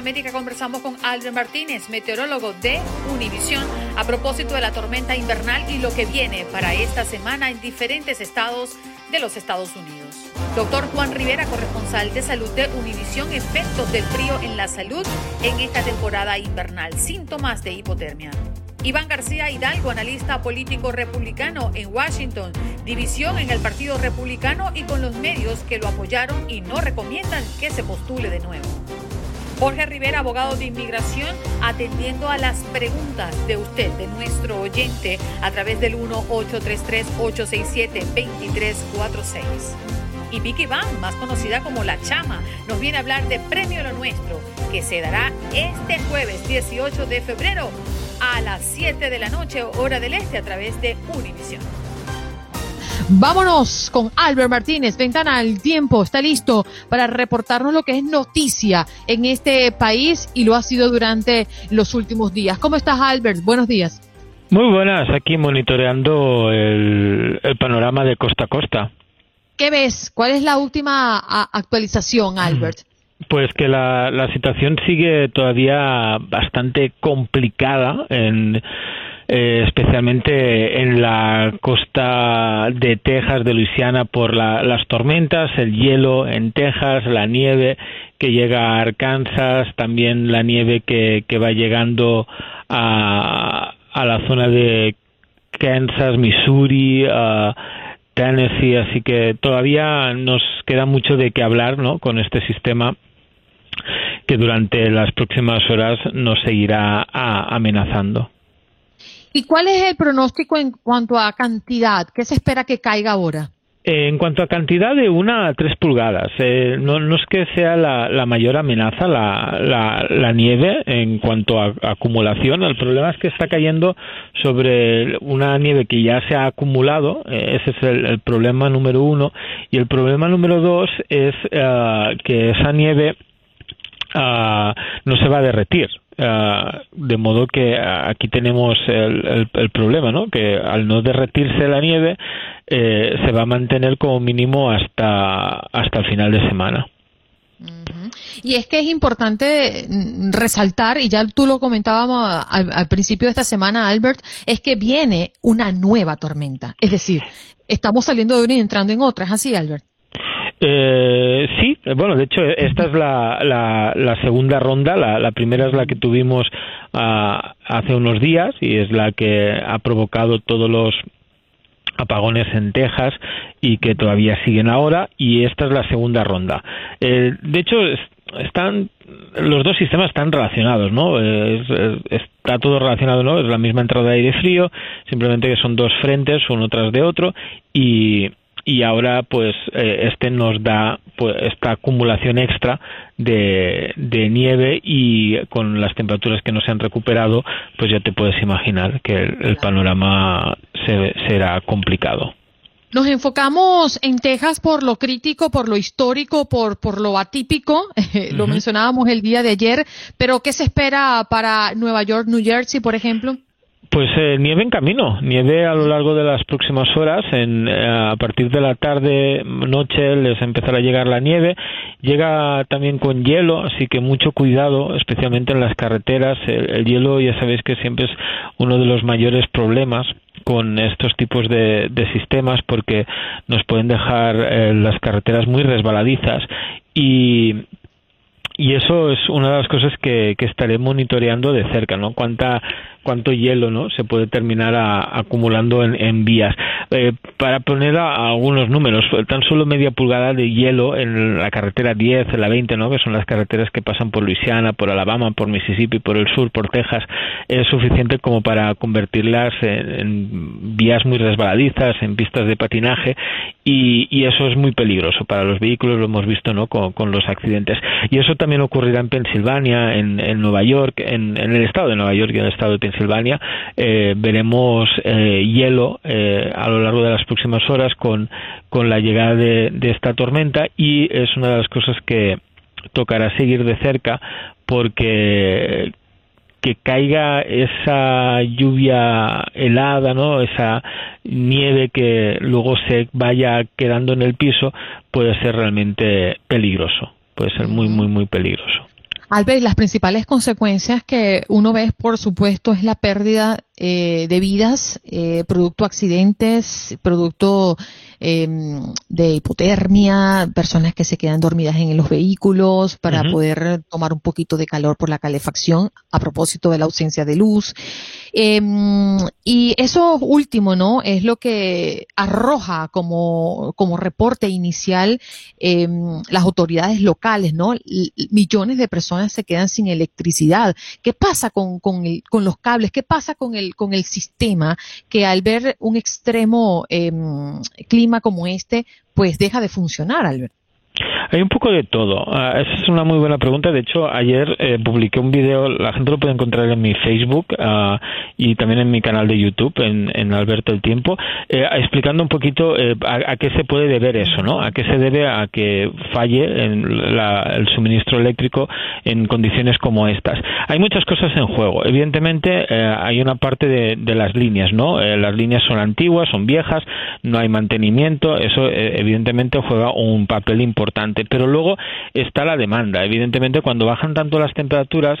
América conversamos con Albert Martínez, meteorólogo de Univisión, a propósito de la tormenta invernal y lo que viene para esta semana en diferentes estados de los Estados Unidos. Doctor Juan Rivera, corresponsal de salud de Univisión, efectos del frío en la salud en esta temporada invernal, síntomas de hipotermia. Iván García Hidalgo, analista político republicano en Washington, división en el Partido Republicano y con los medios que lo apoyaron y no recomiendan que se postule de nuevo. Jorge Rivera, abogado de inmigración, atendiendo a las preguntas de usted, de nuestro oyente, a través del 1-833-867-2346. Y Vicky Van, más conocida como La Chama, nos viene a hablar de Premio Lo Nuestro, que se dará este jueves 18 de febrero a las 7 de la noche, hora del este, a través de Univision. Vámonos con Albert Martínez, Ventana al Tiempo, está listo para reportarnos lo que es noticia en este país y lo ha sido durante los últimos días. ¿Cómo estás, Albert? Buenos días. Muy buenas, aquí monitoreando el, panorama de costa a costa. ¿Qué ves? ¿Cuál es la última actualización, Albert? Pues que la, la situación sigue todavía bastante complicada en eh, especialmente en la costa de Texas, de Luisiana, por las tormentas, el hielo en Texas, la nieve que llega a Arkansas, también la nieve que, que va llegando a, a la zona de Kansas, Missouri, Tennessee, así que todavía nos queda mucho de qué hablar ¿no? con este sistema que durante las próximas horas nos seguirá amenazando. ¿Y cuál es el pronóstico en cuanto a cantidad? ¿Qué se espera que caiga ahora? En cuanto a cantidad, de una a tres pulgadas. Eh, no, es que sea la, mayor amenaza la, nieve en cuanto a, acumulación. El problema es que está cayendo sobre una nieve que ya se ha acumulado. Eh, ese es el, problema número uno. Y el problema número dos es eh, que esa nieve ah, no se va a derretir. Ah, de modo que aquí tenemos el, problema, ¿no? Que al no derretirse la nieve eh, se va a mantener como mínimo hasta hasta el final de semana. Y es que es importante mm, resaltar, y ya tú lo comentábamos al, al, principio de esta semana, Albert, es que viene una nueva tormenta. Es decir, estamos saliendo de una y entrando en otra. ¿Es así, Albert? Eh, sí, bueno, de hecho, esta es la, la, segunda ronda. La, primera es la que tuvimos ah, hace unos días y es la que ha provocado todos los apagones en Texas y que todavía siguen ahora. Y esta es la segunda ronda. Eh, de hecho, están los dos sistemas están relacionados, ¿no? está todo relacionado, ¿no? Es la misma entrada de aire frío, simplemente que son dos frentes, uno tras de otro, y, y ahora pues eh, este nos da pues esta acumulación extra de, de, nieve y con las temperaturas que no se han recuperado pues ya te puedes imaginar que el, panorama se, será complicado. Nos enfocamos en Texas por lo crítico, por lo histórico, por, por lo atípico, lo mencionábamos el día de ayer, pero ¿qué se espera para Nueva York, New Jersey, por ejemplo? Pues eh, nieve en camino, nieve a lo largo de las próximas horas. En, eh, a partir de la tarde, noche, les empezará a llegar la nieve. Llega también con hielo, así que mucho cuidado, especialmente en las carreteras. El, hielo, ya sabéis que siempre es uno de los mayores problemas con estos tipos de, de sistemas porque nos pueden dejar eh, las carreteras muy resbaladizas y y eso es una de las cosas que, que estaré monitoreando de cerca, ¿no? Cuánta cuánto hielo no se puede terminar acumulando en, vías. Eh, para poner algunos números, tan solo media pulgada de hielo en la carretera 10, en la 20, ¿no? que son las carreteras que pasan por Luisiana, por Alabama, por Mississippi, por el sur, por Texas, es suficiente como para convertirlas en, vías muy resbaladizas, en pistas de patinaje y, eso es muy peligroso para los vehículos, lo hemos visto ¿no? con, los accidentes. Y eso también ocurrirá en Pensilvania, en, Nueva York, en, el estado de Nueva York y en el estado de Pensilvania. Eh, veremos eh, hielo eh, a lo largo de las próximas horas con, con la llegada de, de esta tormenta y es una de las cosas que tocará seguir de cerca porque que caiga esa lluvia helada, ¿no? Esa nieve que luego se vaya quedando en el piso puede ser realmente peligroso, puede ser muy, muy, muy peligroso. Albert, las principales consecuencias que uno ve, por supuesto, es la pérdida eh, de vidas, eh, producto accidentes, producto em, de hipotermia, personas que se quedan dormidas en los vehículos para poder tomar un poquito de calor por la calefacción a propósito de la ausencia de luz. Em, y eso último, ¿no? Es lo que arroja como, como reporte inicial em, las autoridades locales, ¿no? millones de personas se quedan sin electricidad. ¿Qué pasa con, con, el, con los cables? ¿Qué pasa con el con el sistema que al ver un extremo em, clima como este, pues deja de funcionar, Albert. Hay un poco de todo. Ah, esa es una muy buena pregunta. De hecho, ayer eh, publiqué un video, la gente lo puede encontrar en mi Facebook uh, y también en mi canal de YouTube, en, Alberto el Tiempo, eh, explicando un poquito eh, a, qué se puede deber eso, ¿no? A qué se debe a que falle en la, el suministro eléctrico en condiciones como estas. Hay muchas cosas en juego. Evidentemente, hay una parte de, de las líneas, ¿no? las líneas son antiguas, son viejas, no hay mantenimiento. Eso, evidentemente, juega un papel importante pero luego está la demanda. Evidentemente, cuando bajan tanto las temperaturas,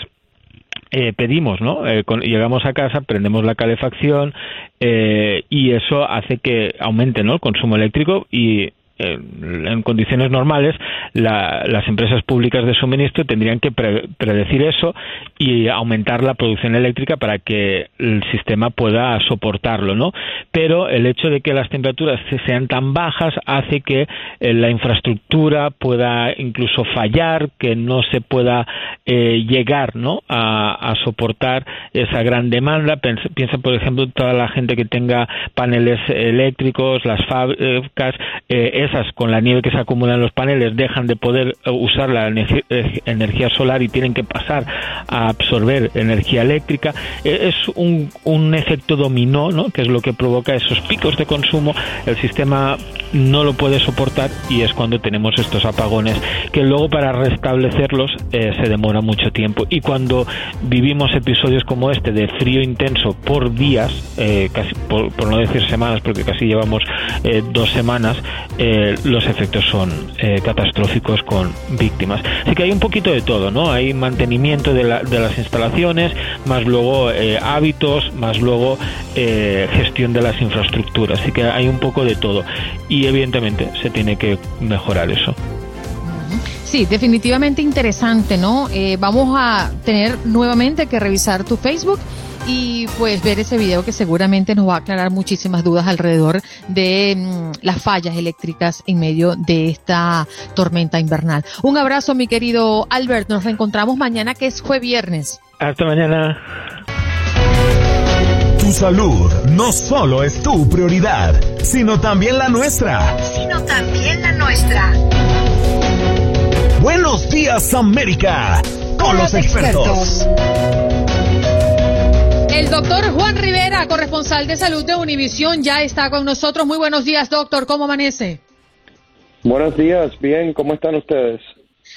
eh, pedimos, ¿no? Eh, llegamos a casa, prendemos la calefacción eh, y eso hace que aumente, ¿no? El consumo eléctrico y en condiciones normales las empresas públicas de suministro tendrían que predecir eso y aumentar la producción eléctrica para que el sistema pueda soportarlo, ¿no? Pero el hecho de que las temperaturas sean tan bajas hace que eh, la infraestructura pueda incluso fallar, que no se pueda eh, llegar, ¿no? A, soportar esa gran demanda. Piensa, por ejemplo, toda la gente que tenga paneles eléctricos, las fábricas, eh, con la nieve que se acumula en los paneles dejan de poder eh, usar la eh, energía solar y tienen que pasar a absorber energía eléctrica. E, es un, efecto dominó, ¿no? que es lo que provoca esos picos de consumo. El sistema no lo puede soportar y es cuando tenemos estos apagones que luego para restablecerlos eh, se demora mucho tiempo. Y cuando vivimos episodios como este de frío intenso por días, casi por, no decir semanas, porque casi llevamos dos semanas, los efectos son eh, catastróficos con víctimas. Así que hay un poquito de todo, ¿no? Hay mantenimiento de, las instalaciones, más luego eh, hábitos, más luego eh, gestión de las infraestructuras. Así que hay un poco de todo. Y evidentemente se tiene que mejorar eso. Sí, definitivamente interesante, ¿no? vamos a tener nuevamente que revisar tu Facebook y pues ver ese video que seguramente nos va a aclarar muchísimas dudas alrededor de mm, las fallas eléctricas en medio de esta tormenta invernal. Un abrazo, mi querido Albert. Nos reencontramos mañana, que es jueves viernes. Hasta mañana. Tu salud no solo es tu prioridad, sino también la nuestra. Sino también la nuestra. Buenos días, América, con, los, expertos. El doctor Juan Rivera, corresponsal de salud de Univisión, ya está con nosotros. Muy buenos días, doctor. ¿Cómo amanece? Buenos días, bien. ¿Cómo están ustedes?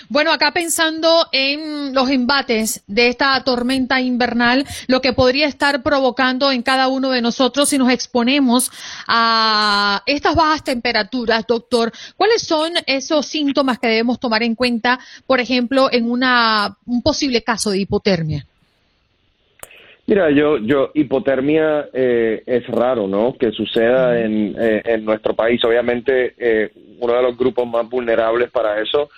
Bueno, acá pensando en los embates de esta tormenta invernal, lo que podría estar provocando en cada uno de nosotros si nos exponemos a estas bajas temperaturas, doctor, ¿cuáles son esos síntomas que debemos tomar en cuenta, por ejemplo, en una, un posible caso de hipotermia? Mira, yo, yo, hipotermia eh, es raro, ¿no? Que suceda en, eh, en nuestro país. Obviamente, eh, uno de los grupos más vulnerables para eso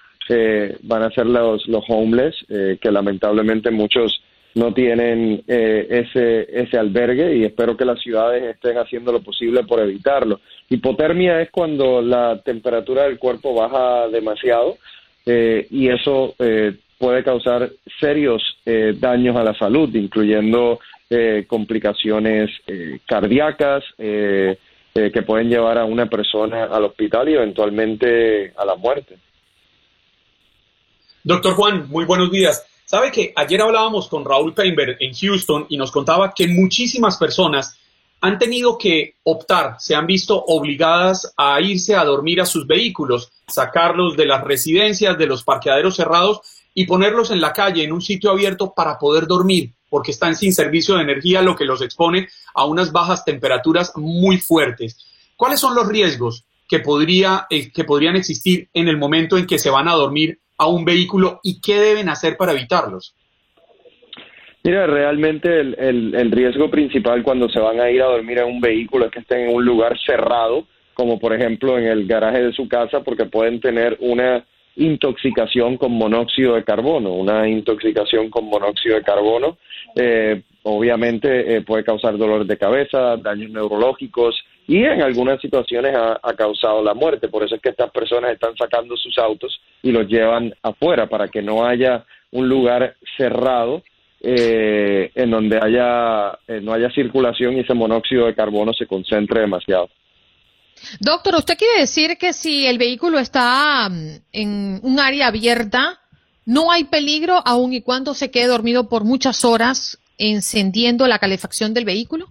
van a ser los, los homeless, que lamentablemente muchos no tienen ese, ese albergue y espero que las ciudades estén haciendo lo posible por evitarlo. Hipotermia es cuando la temperatura del cuerpo baja demasiado y eso puede causar serios eh, daños a la salud, incluyendo eh, complicaciones eh, cardíacas, eh, que pueden llevar a una persona al hospital y eventualmente a la muerte. Doctor Juan, muy buenos días. Sabe que ayer hablábamos con Raúl Peinberg en Houston y nos contaba que muchísimas personas han tenido que optar, se han visto obligadas a irse a dormir a sus vehículos, sacarlos de las residencias, de los parqueaderos cerrados y ponerlos en la calle, en un sitio abierto para poder dormir, porque están sin servicio de energía, lo que los expone a unas bajas temperaturas muy fuertes. ¿Cuáles son los riesgos que, podría, eh, que podrían existir en el momento en que se van a dormir a un vehículo y qué deben hacer para evitarlos? Mira, realmente el, el, riesgo principal cuando se van a ir a dormir en un vehículo es que estén en un lugar cerrado, como por ejemplo en el garaje de su casa, porque pueden tener una intoxicación con monóxido de carbono. Una intoxicación con monóxido de carbono eh, obviamente eh, puede causar dolores de cabeza, daños neurológicos y en algunas situaciones ha, causado la muerte. Por eso es que estas personas están sacando sus autos y los llevan afuera para que no haya un lugar cerrado eh, en donde haya, eh, no haya circulación y ese monóxido de carbono se concentre demasiado. Doctor, ¿usted quiere decir que si el vehículo está mm, en un área abierta, no hay peligro aun y cuando se quede dormido por muchas horas encendiendo la calefacción del vehículo?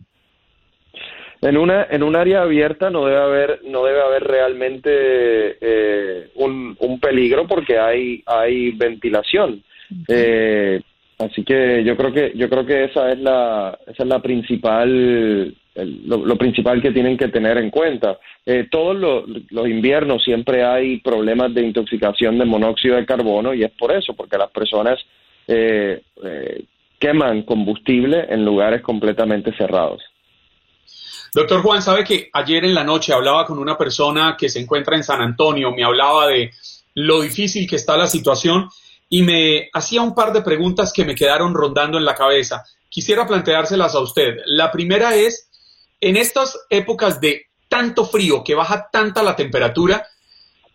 En una en un área abierta no debe haber no debe haber realmente eh, un, un, peligro porque hay hay ventilación. Eh, Así que yo creo que yo creo que esa es la esa es la principal lo, principal que tienen que tener en cuenta. Eh, todos los, inviernos siempre hay problemas de intoxicación de monóxido de carbono y es por eso, porque las personas eh, eh, queman combustible en lugares completamente cerrados. Doctor Juan, sabe que ayer en la noche hablaba con una persona que se encuentra en San Antonio, me hablaba de lo difícil que está la situación y me hacía un par de preguntas que me quedaron rondando en la cabeza. Quisiera planteárselas a usted. La primera es, en estas épocas de tanto frío, que baja tanta la temperatura,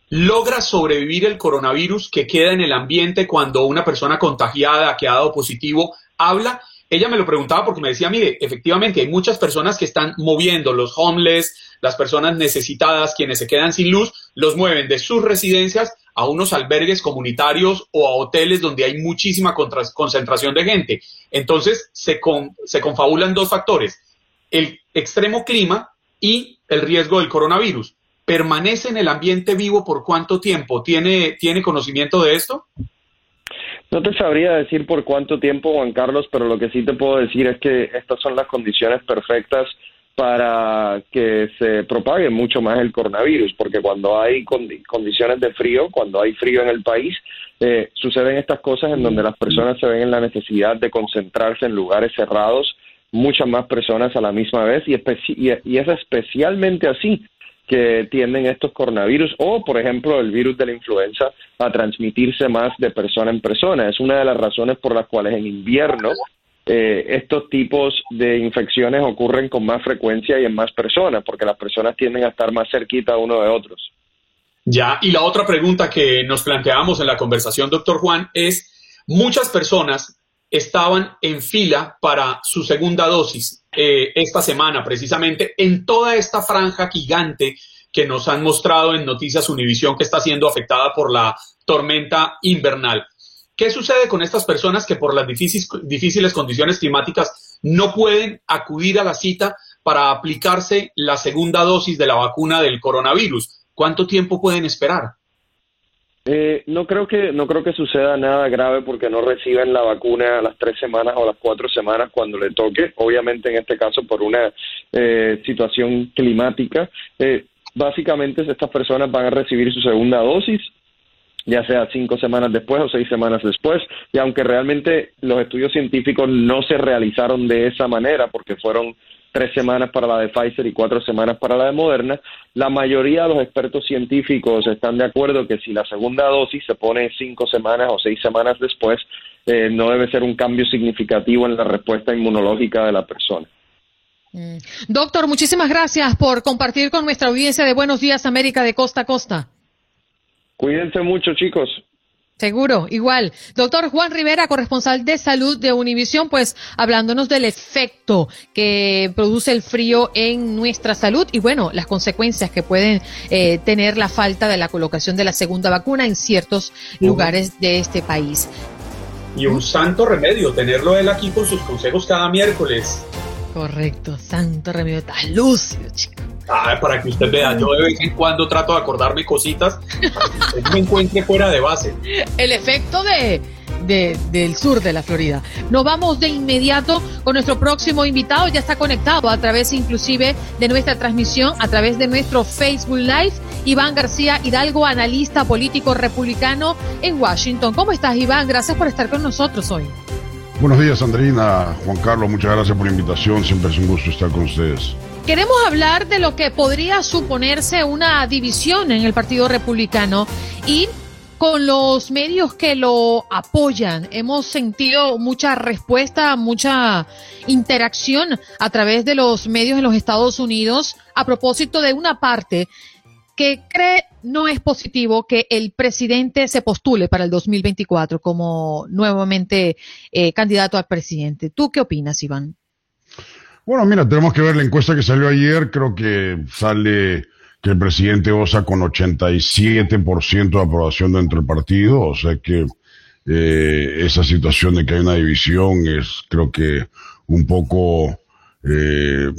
¿logra sobrevivir el coronavirus que queda en el ambiente cuando una persona contagiada que ha dado positivo habla? Ella me lo preguntaba porque me decía, mire, efectivamente hay muchas personas que están moviendo, los homeless, las personas necesitadas, quienes se quedan sin luz, los mueven de sus residencias a unos albergues comunitarios o a hoteles donde hay muchísima concentración de gente. Entonces se, se confabulan dos factores, el extremo clima y el riesgo del coronavirus. ¿Permanece en el ambiente vivo por cuánto tiempo? ¿Tiene, ¿Tiene conocimiento de esto? No te sabría decir por cuánto tiempo, Juan Carlos, pero lo que sí te puedo decir es que estas son las condiciones perfectas para que se propague mucho más el coronavirus, porque cuando hay condiciones de frío, cuando hay frío en el país, eh, suceden estas cosas en donde las personas se ven en la necesidad de concentrarse en lugares cerrados, muchas más personas a la misma vez, y es especialmente así que tienden estos coronavirus o, por ejemplo, el virus de la influenza a transmitirse más de persona en persona. Es una de las razones por las cuales en invierno eh, estos tipos de infecciones ocurren con más frecuencia y en más personas, porque las personas tienden a estar más cerquita uno de otros. Ya, y la otra pregunta que nos planteamos en la conversación, doctor Juan, es, muchas personas estaban en fila para su segunda dosis eh, esta semana, precisamente en toda esta franja gigante que nos han mostrado en Noticias Univisión que está siendo afectada por la tormenta invernal. ¿Qué sucede con estas personas que por las difíciles, condiciones climáticas no pueden acudir a la cita para aplicarse la segunda dosis de la vacuna del coronavirus? ¿Cuánto tiempo pueden esperar? Eh, no creo que no creo que suceda nada grave porque no reciben la vacuna a las tres semanas o las cuatro semanas cuando le toque. Obviamente en este caso por una eh, situación climática. Eh, básicamente estas personas van a recibir su segunda dosis ya sea cinco semanas después o seis semanas después, y aunque realmente los estudios científicos no se realizaron de esa manera, porque fueron tres semanas para la de Pfizer y cuatro semanas para la de Moderna, la mayoría de los expertos científicos están de acuerdo que si la segunda dosis se pone cinco semanas o seis semanas después, eh, no debe ser un cambio significativo en la respuesta inmunológica de la persona. Mm. Doctor, muchísimas gracias por compartir con nuestra audiencia de Buenos Días América de Costa a Costa. Cuídense mucho, chicos. Seguro, igual. Doctor Juan Rivera, corresponsal de salud de Univisión, pues hablándonos del efecto que produce el frío en nuestra salud y bueno, las consecuencias que pueden eh, tener la falta de la colocación de la segunda vacuna en ciertos lugares de este país. Y un santo remedio, tenerlo él aquí con sus consejos cada miércoles. Correcto, santo remedio, tan lúcido, chico. Ah, para que usted vea, yo de vez en cuando trato de acordarme cositas para que usted me encuentre fuera de base. El efecto de, del sur de la Florida. Nos vamos de inmediato con nuestro próximo invitado. Ya está conectado a través inclusive de nuestra transmisión, a través de nuestro Facebook Live. Iván García Hidalgo, analista político republicano en Washington. ¿Cómo estás, Iván? Gracias por estar con nosotros hoy. Buenos días, Andrina. Juan Carlos, muchas gracias por la invitación. Siempre es un gusto estar con ustedes. Queremos hablar de lo que podría suponerse una división en el Partido Republicano y con los medios que lo apoyan. Hemos sentido mucha respuesta, mucha interacción a través de los medios en los Estados Unidos a propósito de una parte que cree no es positivo que el presidente se postule para el 2024 como nuevamente eh, candidato al presidente. ¿Tú qué opinas, Iván? Bueno, mira, tenemos que ver la encuesta que salió ayer. Creo que sale que el presidente goza con 87% de aprobación dentro del partido. O sea que eh, esa situación de que hay una división es, creo que, un poco, eh,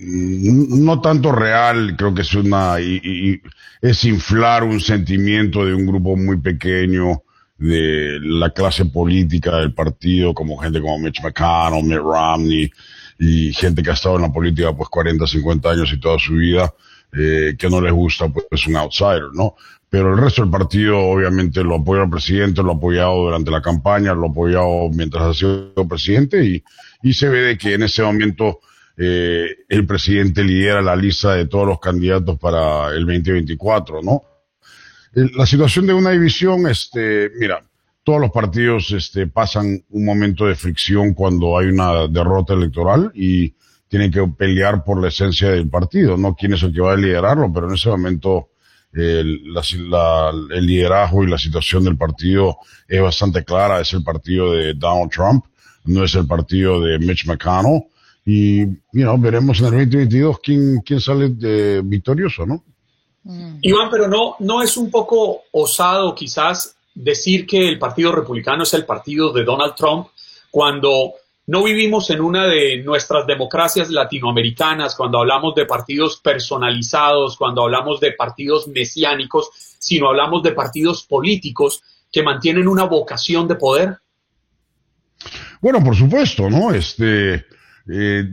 no tanto real, creo que es una, y, es inflar un sentimiento de un grupo muy pequeño de la clase política del partido, como gente como Mitch McConnell, Mitt Romney, y gente que ha estado en la política pues 40, 50 años y toda su vida, eh, que no les gusta pues es un outsider, ¿no? Pero el resto del partido obviamente lo apoya al presidente, lo ha apoyado durante la campaña, lo ha apoyado mientras ha sido presidente y, y se ve de que en ese momento eh, el presidente lidera la lista de todos los candidatos para el 2024, ¿no? La situación de una división, este, mira, todos los partidos este, pasan un momento de fricción cuando hay una derrota electoral y tienen que pelear por la esencia del partido, no quién es el que va a liderarlo, pero en ese momento el, liderazgo y la situación del partido es bastante clara, es el partido de Donald Trump, no es el partido de Mitch McConnell. Y you veremos en el 2022 quién, quién sale de victorioso, ¿no? Iván, pero no, no es un poco osado quizás decir que el Partido Republicano es el partido de Donald Trump cuando no vivimos en una de nuestras democracias latinoamericanas, cuando hablamos de partidos personalizados, cuando hablamos de partidos mesiánicos, sino hablamos de partidos políticos que mantienen una vocación de poder? Bueno, por supuesto, ¿no? Este, eh,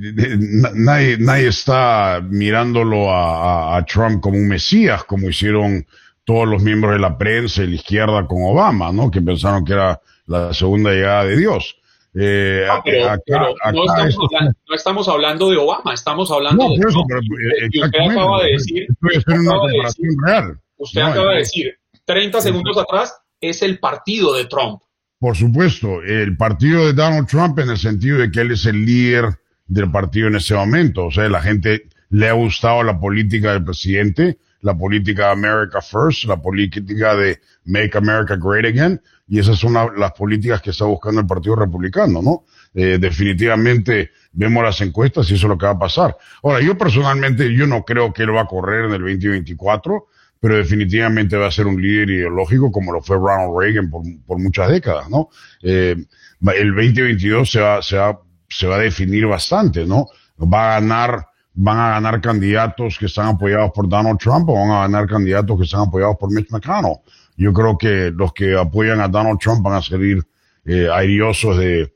nadie, nadie está mirándolo a, a, Trump como un mesías, como hicieron todos los miembros de la prensa y la izquierda con Obama, ¿no? Que pensaron que era la segunda llegada de Dios. Eh, ah, pero, no, estamos hablando, de Obama, estamos hablando de eso, pero, usted acaba de decir, usted acaba de decir, 30 segundos atrás, es el partido de Trump. Por supuesto, el partido de Donald Trump en el sentido de que él es el líder del partido en ese momento. O sea, la gente le ha gustado la política del presidente, la política America First, la política de Make America Great Again, y esas son las políticas que está buscando el Partido Republicano, ¿no? Eh, definitivamente vemos las encuestas y eso es lo que va a pasar. Ahora, yo personalmente, yo no creo que él va a correr en el 2024, pero definitivamente va a ser un líder ideológico como lo fue Ronald Reagan por, muchas décadas, ¿no? Eh, el 2022 se va, se va, se va a definir bastante, ¿no? Va a ganar van a ganar candidatos que están apoyados por Donald Trump o van a ganar candidatos que están apoyados por Mitch McConnell. Yo creo que los que apoyan a Donald Trump van a salir eh, airiosos de,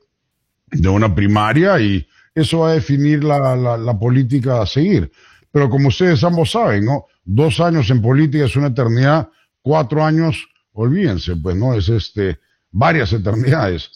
de una primaria y eso va a definir la, la, la, política a seguir. Pero como ustedes ambos saben, ¿no? Dos años en política es una eternidad, cuatro años, olvídense, pues, ¿no? Es este, varias eternidades.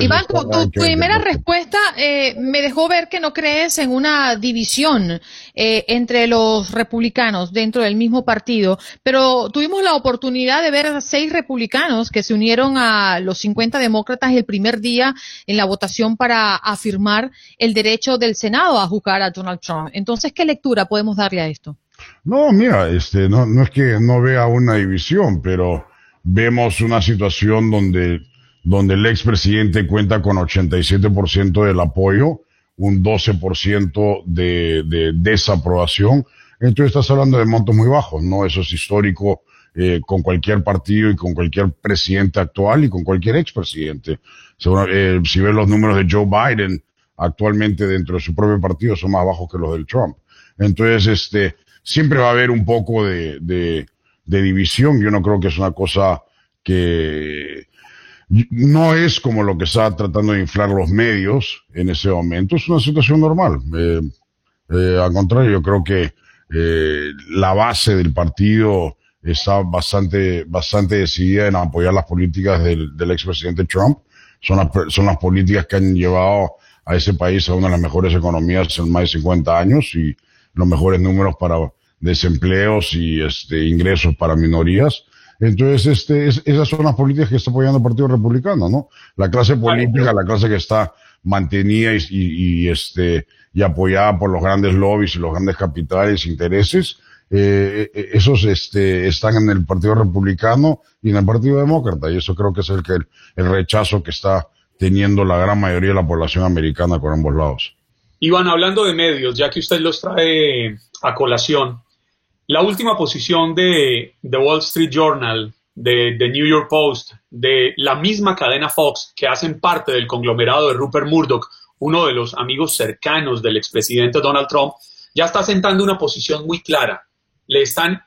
Iván, tu, primera respuesta eh, me dejó ver que no crees en una división eh, entre los republicanos dentro del mismo partido, pero tuvimos la oportunidad de ver a seis republicanos que se unieron a los 50 demócratas el primer día en la votación para afirmar el derecho del Senado a juzgar a Donald Trump. Entonces, ¿qué lectura podemos darle a esto? No, mira, este, no, no es que no vea una división, pero vemos una situación donde, donde el expresidente cuenta con 87% del apoyo, un 12% de, de desaprobación. Entonces estás hablando de montos muy bajos, ¿no? Eso es histórico eh, con cualquier partido y con cualquier presidente actual y con cualquier expresidente. Eh, si ves los números de Joe Biden actualmente dentro de su propio partido son más bajos que los del Trump. Entonces, este, siempre va a haber un poco de, de, de división. Yo no creo que es una cosa que no es como lo que está tratando de inflar los medios en ese momento. Es una situación normal. Eh, eh, al contrario, yo creo que eh, la base del partido está bastante, bastante decidida en apoyar las políticas del, del expresidente Trump. Son las, son las políticas que han llevado a ese país a una de las mejores economías en más de 50 años y los mejores números para desempleos y este, ingresos para minorías. Entonces, este, esas son las políticas que está apoyando el Partido Republicano, ¿no? La clase política, la clase que está mantenida y, y, este, y apoyada por los grandes lobbies y los grandes capitales, intereses, eh, eh, esos este, están en el Partido Republicano y en el Partido Demócrata, y eso creo que es el, que, el rechazo que está teniendo la gran mayoría de la población americana con ambos lados. Iván, hablando de medios, ya que usted los trae a colación, la última posición de The Wall Street Journal, de The New York Post, de la misma cadena Fox, que hacen parte del conglomerado de Rupert Murdoch, uno de los amigos cercanos del expresidente Donald Trump, ya está sentando una posición muy clara. Le están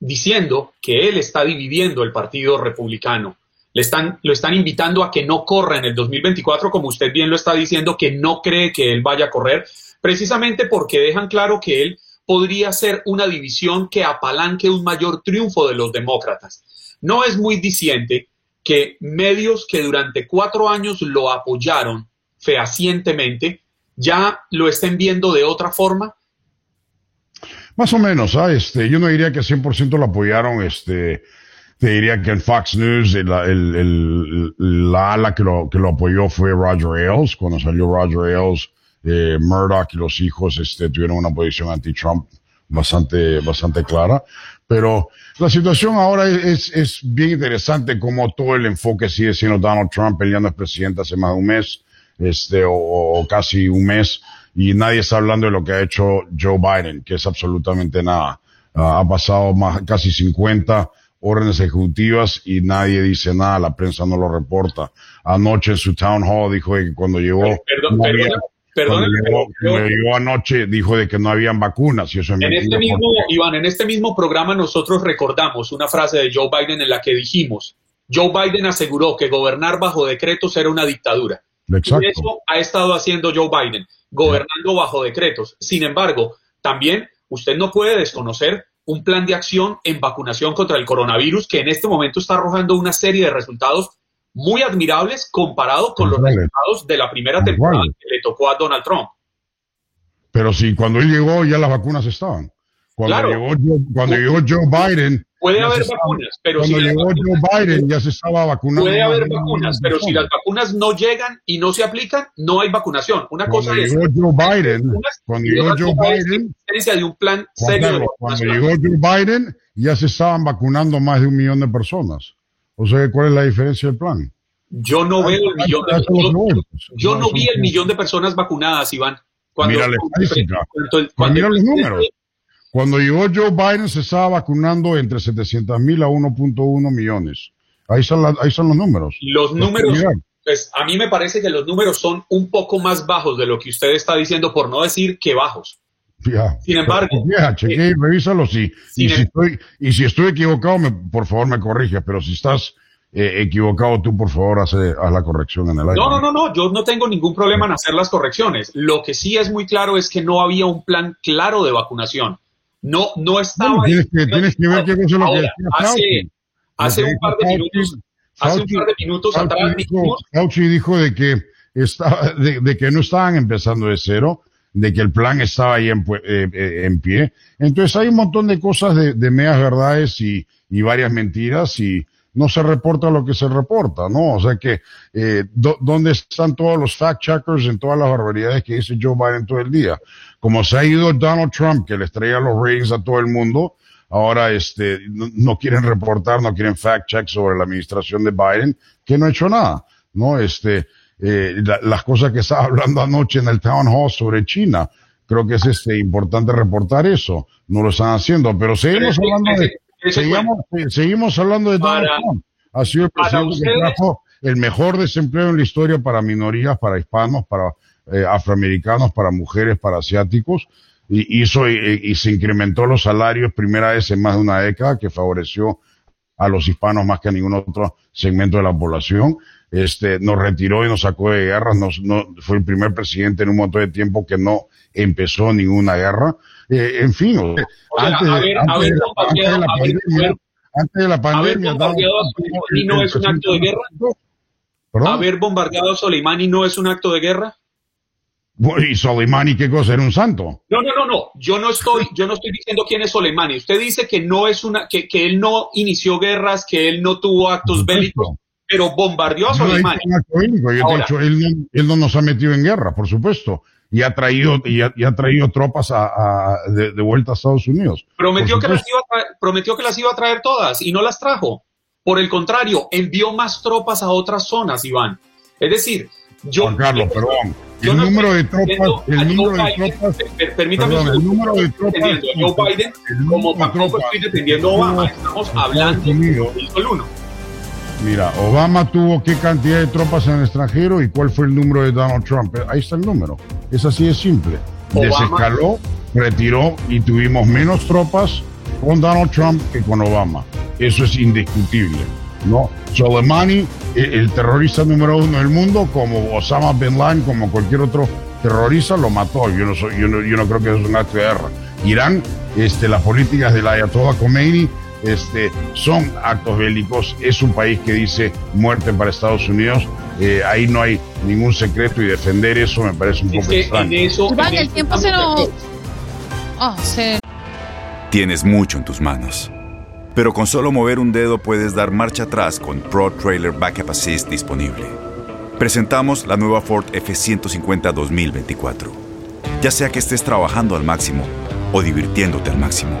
diciendo que él está dividiendo el Partido Republicano. Le están, lo están invitando a que no corra en el 2024, como usted bien lo está diciendo, que no cree que él vaya a correr, precisamente porque dejan claro que él podría ser una división que apalanque un mayor triunfo de los demócratas. No es muy diciente que medios que durante cuatro años lo apoyaron fehacientemente ya lo estén viendo de otra forma. Más o menos, ¿ah? este, yo no diría que 100% lo apoyaron, este, te diría que en Fox News la, la ala que lo, que lo apoyó fue Roger Ailes, cuando salió Roger Ailes eh, Murdoch y los hijos este, tuvieron una posición anti-Trump bastante, bastante clara. Pero la situación ahora es, es bien interesante como todo el enfoque sigue siendo Donald Trump peleando al presidente hace más de un mes, este, o, casi un mes, y nadie está hablando de lo que ha hecho Joe Biden, que es absolutamente nada. Ah, ha pasado más, casi 50 órdenes ejecutivas y nadie dice nada, la prensa no lo reporta. Anoche en su town hall dijo que cuando llegó... Perdón, Perdón, cuando llegó, anoche dijo de que no habían vacunas y eso en este mismo Iván, en este mismo programa nosotros recordamos una frase de Joe Biden en la que dijimos Joe Biden aseguró que gobernar bajo decretos era una dictadura. Exacto. Y eso ha estado haciendo Joe Biden, gobernando bajo decretos. Sin embargo, también usted no puede desconocer un plan de acción en vacunación contra el coronavirus que en este momento está arrojando una serie de resultados muy admirables comparado con los resultados de la primera temporada que le tocó a Donald Trump. Pero si cuando él llegó ya las vacunas estaban. Cuando, llegó, cuando llegó Joe Biden. Puede haber vacunas, pero cuando si llegó Joe Biden ya se estaba vacunando. Puede haber vacunas, pero si las vacunas no llegan y no se aplican, no hay vacunación. Una cuando cosa llegó Joe Biden, cuando llegó Joe Biden, de un plan serio cuando llegó Joe Biden ya se estaban vacunando más de un millón de personas. O sea, ¿cuál es la diferencia del plan? Yo no veo el millón de yo, yo no vi el millón de personas vacunadas, Iván. Cuando, mira la estadística. Cuando, mira los números. Cuando llegó Joe Biden se estaba vacunando entre 700 mil a 1.1 millones. Ahí son, ahí son los números. Los números, pues a mí me parece que los números son un poco más bajos de lo que usted está diciendo, por no decir que bajos. Sin embargo, ya, cheque, eh, revísalo si, y, si em- estoy, y si estoy equivocado, me, por favor me corrige, pero si estás eh, equivocado, tú por favor haz, haz, la corrección en el aire. No, no, no, no, yo no tengo ningún problema en hacer las correcciones. Lo que sí es muy claro es que no había un plan claro de vacunación. No, no estaba. tienes, que, tienes que ver qué cosa lo que hace, hace un par de minutos, hace un par de minutos atrás dijo, Fauci dijo de que estaba, de, de que no estaban empezando de cero, de que el plan estaba ahí en, eh, eh, en pie. Entonces hay un montón de cosas de, de medias verdades y, y, varias mentiras y no se reporta lo que se reporta, ¿no? O sea que, eh, ¿dónde están todos los fact checkers en todas las barbaridades que dice Joe Biden todo el día? Como se ha ido Donald Trump, que les traía los ratings a todo el mundo, ahora este, no, quieren reportar, no quieren fact check sobre la administración de Biden, que no ha hecho nada, ¿no? Este, eh, las cosas que estaba hablando anoche en el town hall sobre China, creo que es este importante reportar eso, no lo están haciendo, pero seguimos hablando de, seguimos, seguimos hablando de Donald Trump. Ha sido el presidente que trajo el mejor desempleo en la historia para minorías, para hispanos, para eh, afroamericanos, para mujeres, para asiáticos, y hizo y, se incrementó los salarios primera vez en más de una década que favoreció a los hispanos más que a ningún otro segmento de la población. Este, nos retiró y nos sacó de guerras, nos, no, fue el primer presidente en un montón de tiempo que no empezó ninguna guerra. Eh, en fin, antes, de la pandemia, antes de la pandemia. ¿Y no es un acto de guerra? ¿Haber bombardeado a Soleimani no es un acto de guerra? ¿Y Soleimani qué cosa? ¿Era un santo? No, no, no, no. Yo no estoy, yo no estoy diciendo quién es Soleimani. Usted dice que no es una, que, que él no inició guerras, que él no tuvo actos bélicos, pero bombardeó a Soleimani. Yo él, no, nos ha metido en guerra, por supuesto. Y ha traído, y ha, traído tropas a, de, vuelta a Estados Unidos. Prometió que, las iba a prometió que las iba a traer todas y no las trajo. Por el contrario, envió más tropas a otras zonas, Iván. Es decir, yo... Juan Carlos, perdón. El número de tropas, el número de tropas, permítame el número de tropas, Joe Biden, como tampoco estoy defendiendo Obama, estamos hablando del uno. Mira, Obama tuvo qué cantidad de tropas en el extranjero y cuál fue el número de Donald Trump. Ahí está el número. Es así de simple. Desescaló, retiró y tuvimos menos tropas con Donald Trump que con Obama. Eso es indiscutible. ¿no? Soleimani, el terrorista número uno del mundo, como Osama Bin Laden, como cualquier otro terrorista, lo mató. Yo no, soy, yo no, yo no creo que es un acto de guerra. Irán, este, las políticas de la Ayatollah Khomeini este, son actos bélicos. Es un país que dice muerte para Estados Unidos. Eh, ahí no hay ningún secreto y defender eso me parece un poco extraño. el tiempo se nos... Oh, Tienes mucho en tus manos pero con solo mover un dedo puedes dar marcha atrás con Pro Trailer Backup Assist disponible. Presentamos la nueva Ford F150 2024. Ya sea que estés trabajando al máximo o divirtiéndote al máximo,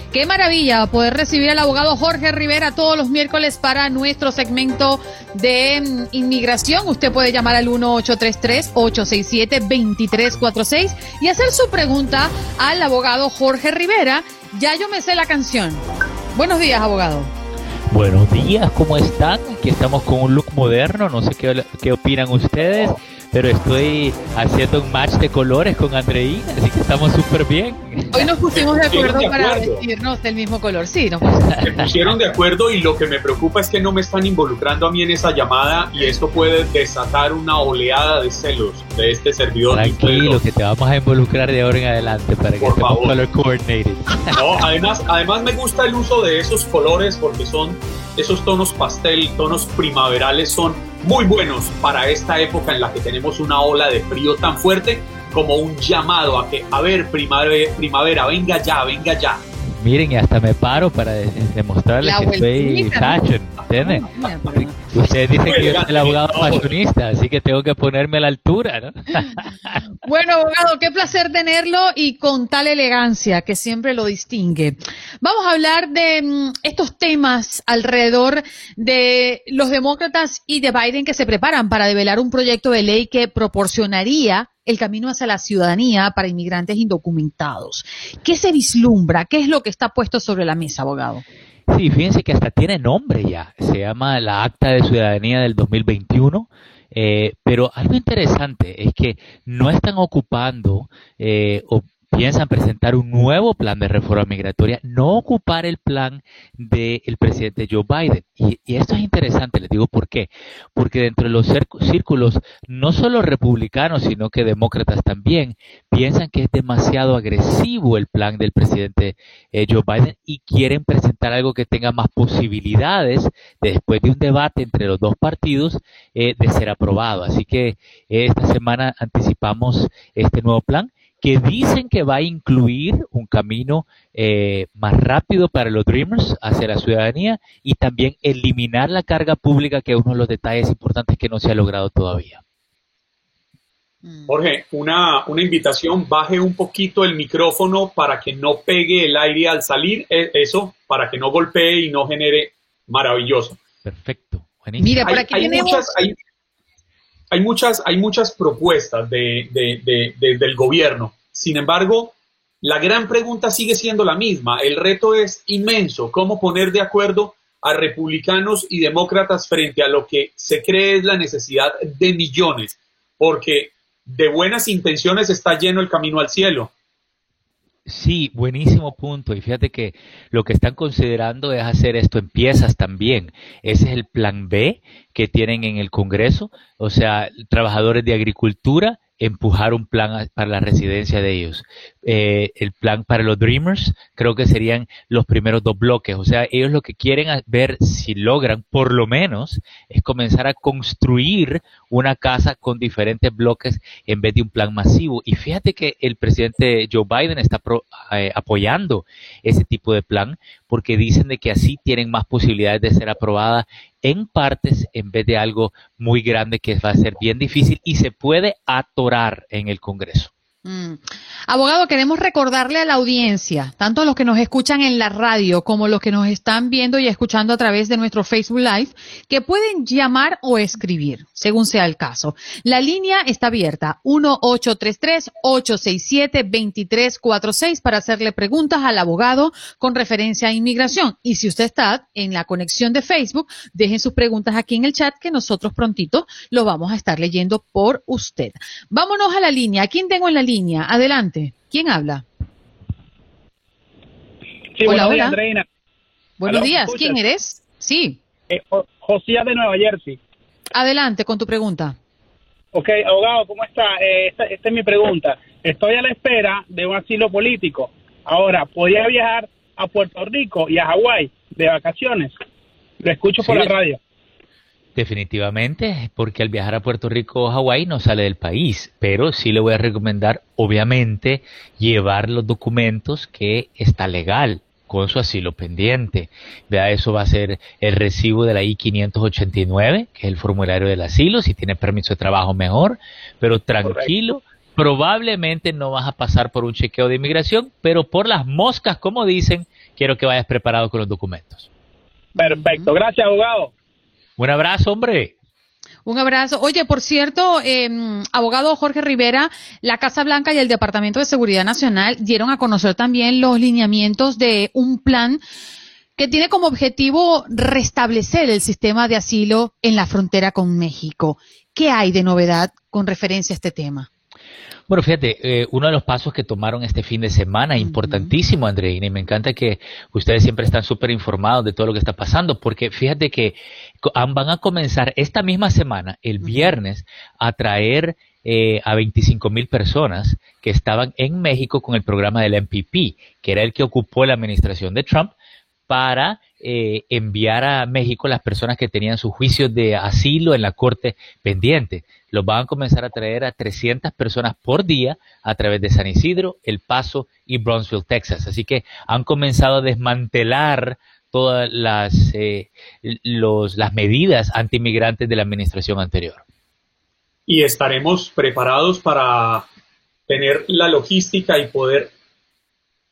Qué maravilla poder recibir al abogado Jorge Rivera todos los miércoles para nuestro segmento de mm, inmigración. Usted puede llamar al 1-833-867-2346 y hacer su pregunta al abogado Jorge Rivera. Ya yo me sé la canción. Buenos días, abogado. Buenos días, ¿cómo están? Aquí estamos con un look moderno, no sé qué, qué opinan ustedes pero estoy haciendo un match de colores con Andreina, así que estamos súper bien. Hoy nos pusimos de acuerdo, para vestirnos del mismo color, sí, nos Se pusieron de acuerdo y lo que me preocupa es que no me están involucrando a mí en esa llamada y esto puede desatar una oleada de celos de este servidor. Tranquilo, que te vamos a involucrar de ahora en adelante para que estemos color coordinated. No, además, además me gusta el uso de esos colores porque son esos tonos pastel, tonos primaverales son muy buenos para esta época en la que tenemos una ola de frío tan fuerte como un llamado a que, a ver, primavera, primavera venga ya, venga ya. Miren, y hasta me paro para demostrarles que estoy fashion, ¿entienden? Ustedes dicen que yo soy el abogado fashionista, así que tengo que ponerme a la altura, ¿no? Bueno, abogado, qué placer tenerlo y con tal elegancia que siempre lo distingue. Vamos a hablar de mm, estos temas alrededor de los demócratas y de Biden que se preparan para develar un proyecto de ley que proporcionaría el camino hacia la ciudadanía para inmigrantes indocumentados. ¿Qué se vislumbra? ¿Qué es lo que está puesto sobre la mesa, abogado? Sí, fíjense que hasta tiene nombre ya. Se llama la Acta de Ciudadanía del 2021. Eh, pero algo interesante es que no están ocupando eh, o piensan presentar un nuevo plan de reforma migratoria, no ocupar el plan del presidente Joe Biden. Y, esto es interesante, les digo por qué. Porque dentro de los círculos, no solo republicanos, sino que demócratas también, piensan que es demasiado agresivo el plan del presidente eh, Joe Biden y quieren presentar algo que tenga más posibilidades después de un debate entre los dos partidos eh, de ser aprobado. Así que esta semana anticipamos este nuevo plan que dicen que va a incluir un camino eh, más rápido para los Dreamers hacia la ciudadanía y también eliminar la carga pública, que es uno de los detalles importantes que no se ha logrado todavía. Mm. Jorge, una, una invitación, baje un poquito el micrófono para que no pegue el aire al salir, e, eso, para que no golpee y no genere maravilloso. Perfecto. Mira, por aquí hay, muchas, hay, muchas, hay muchas propuestas de, del gobierno. Sin embargo, la gran pregunta sigue siendo la misma. El reto es inmenso. ¿Cómo poner de acuerdo a republicanos y demócratas frente a lo que se cree es la necesidad de millones? Porque de buenas intenciones está lleno el camino al cielo. Sí, buenísimo punto. Y fíjate que lo que están considerando es hacer esto en piezas también. Ese es el plan B que tienen en el Congreso, o sea, trabajadores de agricultura empujar un plan para la residencia de ellos. Eh, el plan para los Dreamers creo que serían los primeros dos bloques. O sea, ellos lo que quieren ver si logran, por lo menos, es comenzar a construir una casa con diferentes bloques en vez de un plan masivo. Y fíjate que el presidente Joe Biden está eh, apoyando ese tipo de plan porque dicen de que así tienen más posibilidades de ser aprobada en partes en vez de algo muy grande que va a ser bien difícil y se puede atorar en el Congreso. Mm. Abogado, queremos recordarle a la audiencia, tanto los que nos escuchan en la radio como los que nos están viendo y escuchando a través de nuestro Facebook Live, que pueden llamar o escribir, según sea el caso. La línea está abierta, 1-833-867-2346 para hacerle preguntas al abogado con referencia a inmigración. Y si usted está en la conexión de Facebook, dejen sus preguntas aquí en el chat que nosotros prontito lo vamos a estar leyendo por usted. Vámonos a la línea. ¿A quién tengo en la línea? Adelante. ¿Quién habla? hola, hola. Días, Buenos días. ¿Quién eres? Sí. Eh, Josía de Nueva Jersey. Adelante con tu pregunta. Ok, abogado, ¿cómo está? Eh, esta, esta, es mi pregunta. Estoy a la espera de un asilo político. Ahora, ¿podría viajar a Puerto Rico y a Hawái de vacaciones? Lo escucho por la radio. Definitivamente, porque al viajar a Puerto Rico o Hawái no sale del país, pero sí le voy a recomendar, obviamente, llevar los documentos que está legal con su asilo pendiente. Vea, eso va a ser el recibo de la I-589, que es el formulario del asilo, si tiene permiso de trabajo mejor, pero tranquilo, probablemente no vas a pasar por un chequeo de inmigración, pero por las moscas, como dicen, quiero que vayas preparado con los documentos. Perfecto, gracias abogado. Un abrazo, hombre. Un abrazo. Oye, por cierto, em, abogado Jorge Rivera, la Casa Blanca y el Departamento de Seguridad Nacional dieron a conocer también los lineamientos de un plan que tiene como objetivo restablecer el sistema de asilo en la frontera con México. ¿Qué hay de novedad con referencia a este tema? Bueno, fíjate, eh, uno de los pasos que tomaron este fin de semana, importantísimo, Andreina, y me encanta que ustedes siempre están súper informados de todo lo que está pasando, porque fíjate que van a comenzar esta misma semana, el viernes, a traer eh, a 25 mil personas que estaban en México con el programa del MPP, que era el que ocupó la administración de Trump, para eh, enviar a México las personas que tenían su juicio de asilo en la corte pendiente los van a comenzar a traer a 300 personas por día a través de San Isidro, El Paso y Brownsville, Texas. Así que han comenzado a desmantelar todas las, eh, las medidas antimigrantes de la administración anterior. Y estaremos preparados para tener la logística y poder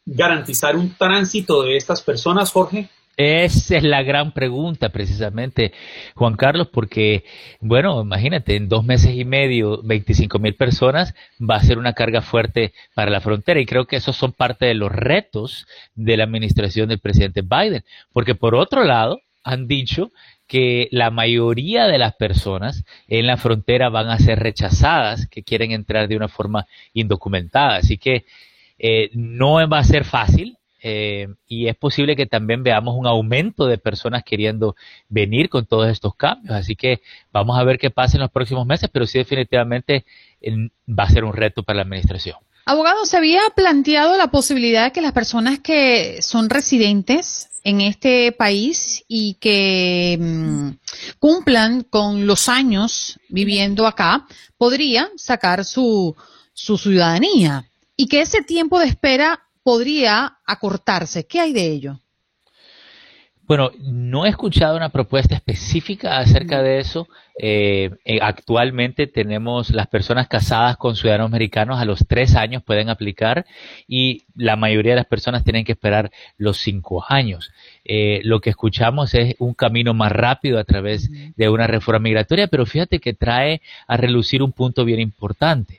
garantizar un tránsito de estas personas, Jorge. Esa es la gran pregunta, precisamente, Juan Carlos, porque, bueno, imagínate, en dos meses y medio, 25 mil personas va a ser una carga fuerte para la frontera y creo que esos son parte de los retos de la administración del presidente Biden, porque por otro lado, han dicho que la mayoría de las personas en la frontera van a ser rechazadas, que quieren entrar de una forma indocumentada. Así que eh, no va a ser fácil, eh, y es posible que también veamos un aumento de personas queriendo venir con todos estos cambios. Así que vamos a ver qué pasa en los próximos meses, pero sí definitivamente va a ser un reto para la administración. Abogado, se había planteado la posibilidad de que las personas que son residentes en este país y que mm, cumplan con los años viviendo acá, podrían sacar su, su ciudadanía. y que ese tiempo de espera podría acortarse. ¿Qué hay de ello? Bueno, no he escuchado una propuesta específica acerca de eso. Eh, eh, actualmente tenemos las personas casadas con ciudadanos americanos a los tres años pueden aplicar y la mayoría de las personas tienen que esperar los cinco años. Eh, lo que escuchamos es un camino más rápido a través de una reforma migratoria, pero fíjate que trae a relucir un punto bien importante.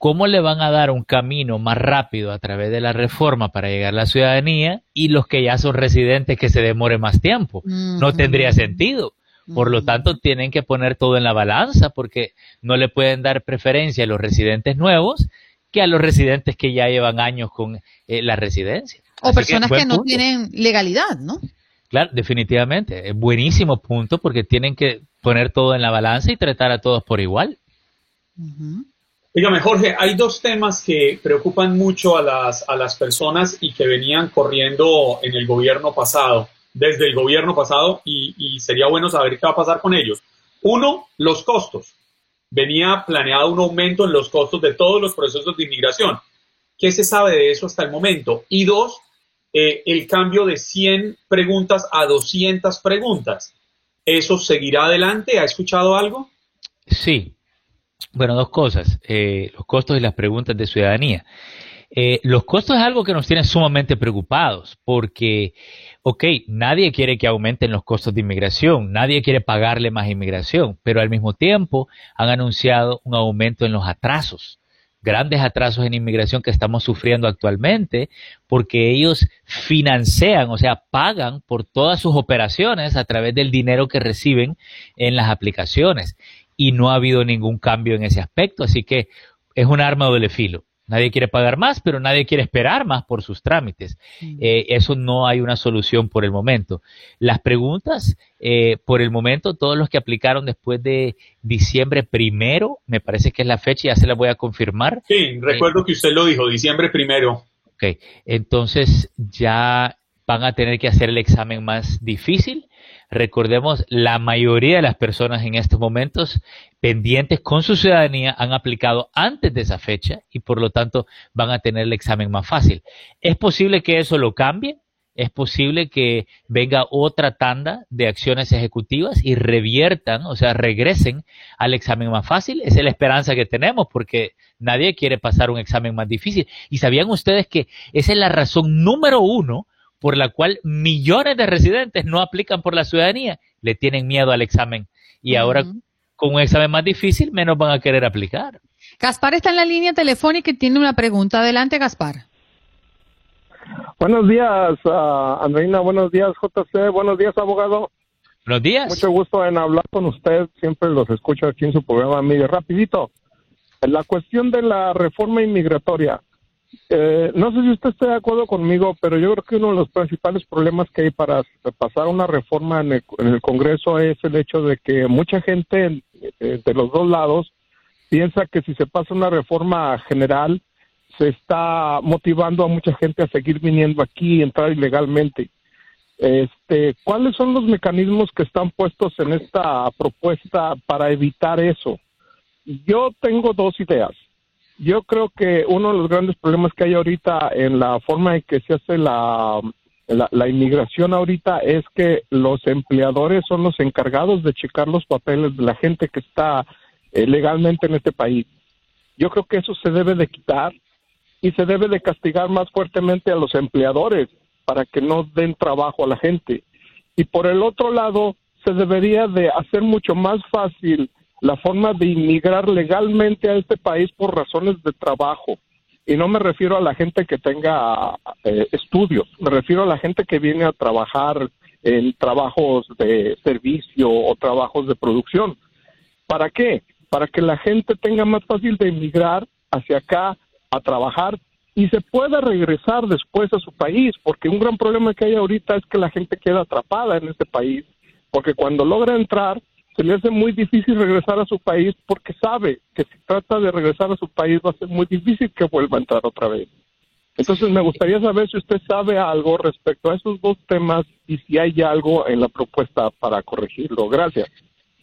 ¿Cómo le van a dar un camino más rápido a través de la reforma para llegar a la ciudadanía y los que ya son residentes que se demore más tiempo? No tendría sentido. Por lo tanto, tienen que poner todo en la balanza porque no le pueden dar preferencia a los residentes nuevos que a los residentes que ya llevan años con eh, la residencia. O personas que, no tienen legalidad, ¿no? Claro, definitivamente. Es buenísimo punto porque tienen que poner todo en la balanza y tratar a todos por igual. Dígame, Jorge, hay dos temas que preocupan mucho a las, a las personas y que venían corriendo en el gobierno pasado, desde el gobierno pasado, y, sería bueno saber qué va a pasar con ellos. Uno, los costos. Venía planeado un aumento en los costos de todos los procesos de inmigración. ¿Qué se sabe de eso hasta el momento? Y dos, eh, el cambio de 100 preguntas a 200 preguntas. ¿Eso seguirá adelante? ¿Ha escuchado algo? Sí, bueno, dos cosas, eh, los costos y las preguntas de ciudadanía. Eh, los costos es algo que nos tiene sumamente preocupados porque, ok, nadie quiere que aumenten los costos de inmigración, nadie quiere pagarle más inmigración, pero al mismo tiempo han anunciado un aumento en los atrasos, grandes atrasos en inmigración que estamos sufriendo actualmente porque ellos financian, o sea, pagan por todas sus operaciones a través del dinero que reciben en las aplicaciones y no ha habido ningún cambio en ese aspecto, así que es un arma de doble filo. Nadie quiere pagar más, pero nadie quiere esperar más por sus trámites. Eh, eso no hay una solución por el momento. Las preguntas, eh, por el momento, todos los que aplicaron después de diciembre primero, me parece que es la fecha, ya se la voy a confirmar. Sí, recuerdo que usted lo dijo, diciembre primero. Ok, entonces ya van a tener que hacer el examen más difícil Recordemos, la mayoría de las personas en estos momentos pendientes con su ciudadanía han aplicado antes de esa fecha y por lo tanto van a tener el examen más fácil. ¿Es posible que eso lo cambie? es posible que venga otra tanda de acciones ejecutivas y reviertan, o sea, regresen al examen más fácil. Esa es la esperanza que tenemos porque nadie quiere pasar un examen más difícil. ¿Y sabían ustedes que esa es la razón número uno por la cual millones de residentes no aplican por la ciudadanía, le tienen miedo al examen. Y ahora, con un examen más difícil, menos van a querer aplicar. Gaspar está en la línea telefónica y tiene una pregunta. Adelante, Gaspar. Buenos días, uh, Andreina. Buenos días, JC. Buenos días, abogado. Buenos días. Mucho gusto en hablar con usted. Siempre los escucho aquí en su programa. Mire, rapidito. La cuestión de la reforma inmigratoria. Eh, no sé si usted está de acuerdo conmigo, pero yo creo que uno de los principales problemas que hay para pasar una reforma en el, Congreso es el hecho de que mucha gente eh, de los dos lados piensa que si se pasa una reforma general se está motivando a mucha gente a seguir viniendo aquí y entrar ilegalmente. Este, ¿cuáles son los mecanismos que están puestos en esta propuesta para evitar eso? Yo tengo dos ideas. Yo creo que uno de los grandes problemas que hay ahorita en la forma en que se hace la, la, inmigración ahorita es que los empleadores son los encargados de checar los papeles de la gente que está eh, legalmente en este país. Yo creo que eso se debe de quitar y se debe de castigar más fuertemente a los empleadores para que no den trabajo a la gente. Y por el otro lado, se debería de hacer mucho más fácil la forma de inmigrar legalmente a este país por razones de trabajo. Y no me refiero a la gente que tenga eh, estudios, me refiero a la gente que viene a trabajar en trabajos de servicio o trabajos de producción. ¿Para qué? Para que la gente tenga más fácil de inmigrar hacia acá a trabajar y se pueda regresar después a su país, porque un gran problema que hay ahorita es que la gente queda atrapada en este país, porque cuando logra entrar se le hace muy difícil regresar a su país porque sabe que si trata de regresar a su país va a ser muy difícil que vuelva a entrar otra vez. Entonces me gustaría saber si usted sabe algo respecto a esos dos temas y si hay algo en la propuesta para corregirlo. Gracias.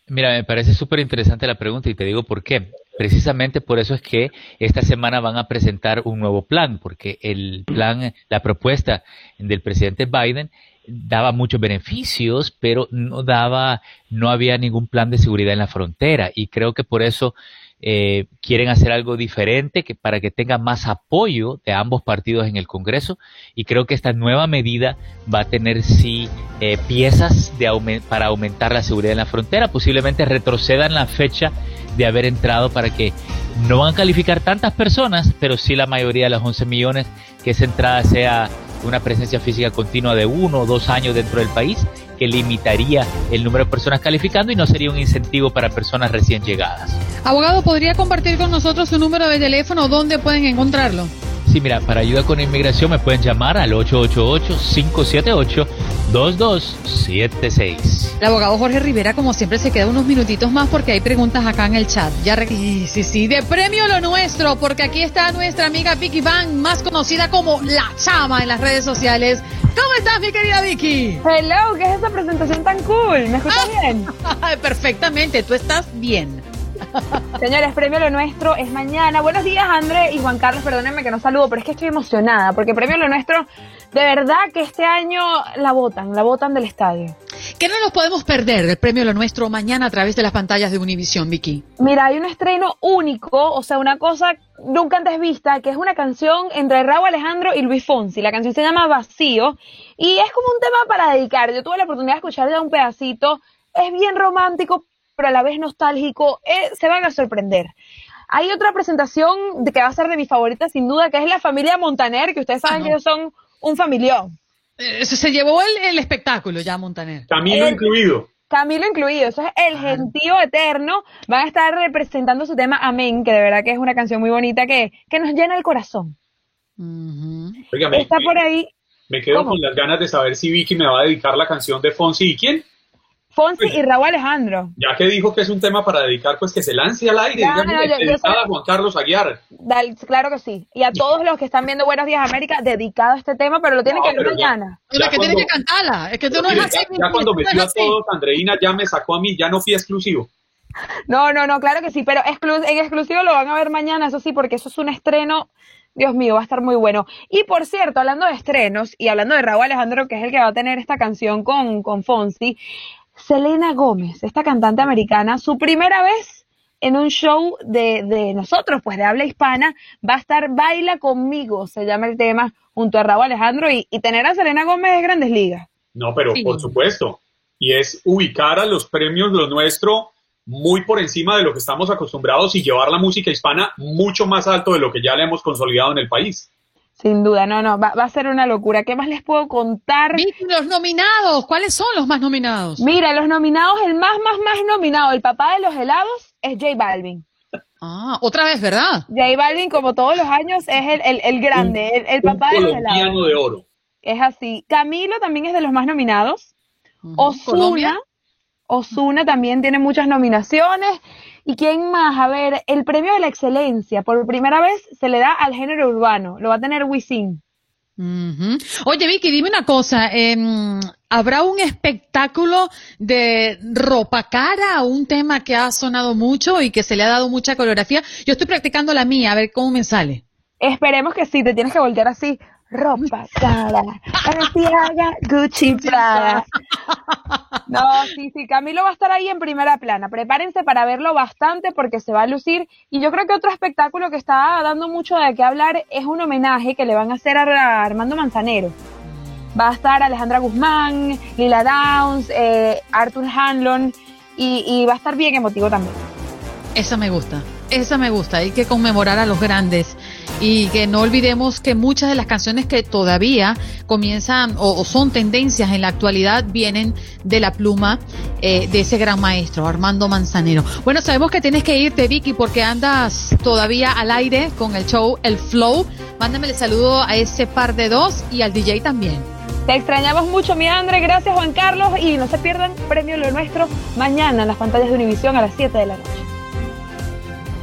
Mira, me parece súper interesante la pregunta y te digo por qué. precisamente por eso es que esta semana van a presentar un nuevo plan, porque el plan, la propuesta del presidente Biden daba muchos beneficios, pero no daba, no había ningún plan de seguridad en la frontera. Y creo que por eso eh, quieren hacer algo diferente que para que tenga más apoyo de ambos partidos en el Congreso. Y creo que esta nueva medida va a tener sí eh, piezas de para aumentar la seguridad en la frontera, posiblemente retrocedan la fecha de haber entrado para que no van a calificar tantas personas, pero sí la mayoría de las 11 millones que esa entrada sea una presencia física continua de uno o dos años dentro del país que limitaría el número de personas calificando y no sería un incentivo para personas recién llegadas. Abogado, ¿podría compartir con nosotros su número de teléfono? ¿Dónde pueden encontrarlo? Sí, mira, para ayuda con inmigración me pueden llamar al 888-578-2276. El abogado Jorge Rivera, como siempre, se queda unos minutitos más porque hay preguntas acá en el chat. Ya sí, sí, sí, de premio lo nuestro, porque aquí está nuestra amiga Vicky Van, más conocida como La Chama en las redes sociales. ¿Cómo estás, mi querida Vicky? Hello, ¿qué es esa presentación tan cool? ¿Me escuchas bien? Perfectamente, tú estás bien. Señores, premio lo nuestro es mañana. Buenos días, André y Juan Carlos. Perdónenme que no saludo, pero es que estoy emocionada porque premio lo nuestro, de verdad que este año la votan, la votan del estadio. ¿Qué no nos podemos perder del premio lo nuestro mañana a través de las pantallas de Univision, Vicky? Mira, hay un estreno único, o sea, una cosa nunca antes vista, que es una canción entre Raúl Alejandro y Luis Fonsi. La canción se llama Vacío y es como un tema para dedicar. Yo tuve la oportunidad de escuchar ya un pedacito. Es bien romántico, pero a la vez nostálgico, eh, se van a sorprender. Hay otra presentación de que va a ser de mi favorita sin duda, que es la familia Montaner, que ustedes saben que ellos son un familión. Eh, se llevó el, espectáculo ya Montaner. Camilo incluido. Camilo incluido, eso es el gentío eterno. Van a estar representando su tema Amén, que de verdad que es una canción muy bonita que, que nos llena el corazón. Está por ahí. Me quedo con las ganas de saber si Vicky me va a dedicar la canción de Fonsi y quién. Fonsi y Raúl Alejandro. Ya que dijo que es un tema para dedicar, pues que se lance al aire. dedicada a Juan Carlos Aguiar. claro que sí. Y a todos los que están viendo Buenos Días América, dedicado a este tema, pero lo tienen que ver mañana. Ya, que tiene que cantarla. Es que tú no es así. Ya, cuando metió a todos, Andreina ya me sacó a mí, ya no fui exclusivo. No, no, no, claro que sí, pero en exclusivo lo van a ver mañana, eso sí, porque eso es un estreno Dios mío, va a estar muy bueno. Y por cierto, hablando de estrenos y hablando de Raúl Alejandro, que es el que va a tener esta canción con, con Fonsi, Selena Gómez, esta cantante americana, su primera vez en un show de, de, nosotros, pues de habla hispana, va a estar Baila conmigo, se llama el tema, junto a Raúl Alejandro, y, tener a Selena Gómez es grandes ligas. No, pero por supuesto, y es ubicar a los premios lo nuestro muy por encima de lo que estamos acostumbrados y llevar la música hispana mucho más alto de lo que ya le hemos consolidado en el país. Sin duda, no, no, va, a ser una locura. ¿Qué más les puedo contar? Los nominados, ¿cuáles son los más nominados? Mira, los nominados, el más, más, más nominado, el papá de los helados, es J Balvin. Ah, otra vez, ¿verdad? J Balvin, como todos los años, es el, el, grande, el, papá de los helados. de oro. Es así. Camilo también es de los más nominados. Osuna, Osuna también tiene muchas nominaciones. ¿Y quién más? A ver, el premio de la excelencia, por primera vez se le da al género urbano, lo va a tener Wisin. Oye, Vicky, dime una cosa, em, ¿habrá un espectáculo de ropa cara, un tema que ha sonado mucho y que se le ha dado mucha coreografía? Yo estoy practicando la mía, a ver cómo me sale. Esperemos que sí, te tienes que voltear así ropa cara, Balenciaga, Gucci, Prada. No, sí, sí, Camilo va a estar ahí en primera plana. Prepárense para verlo bastante porque se va a lucir. Y yo creo que otro espectáculo que está dando mucho de qué hablar es un homenaje que le van a hacer a Armando Manzanero. Va a estar Alejandra Guzmán, Lila Downs, eh, Arthur Hanlon y, y va a estar bien emotivo también. Esa me gusta, esa me gusta. Hay que conmemorar a los grandes y que no olvidemos que muchas de las canciones que todavía comienzan o, son tendencias en la actualidad vienen de la pluma eh, de ese gran maestro, Armando Manzanero. Bueno, sabemos que tienes que irte, Vicky, porque andas todavía al aire con el show El Flow. Mándame el saludo a ese par de dos y al DJ también. Te extrañamos mucho, mi André. Gracias, Juan Carlos. Y no se pierdan Premio Lo Nuestro mañana en las pantallas de Univisión a las 7 de la noche.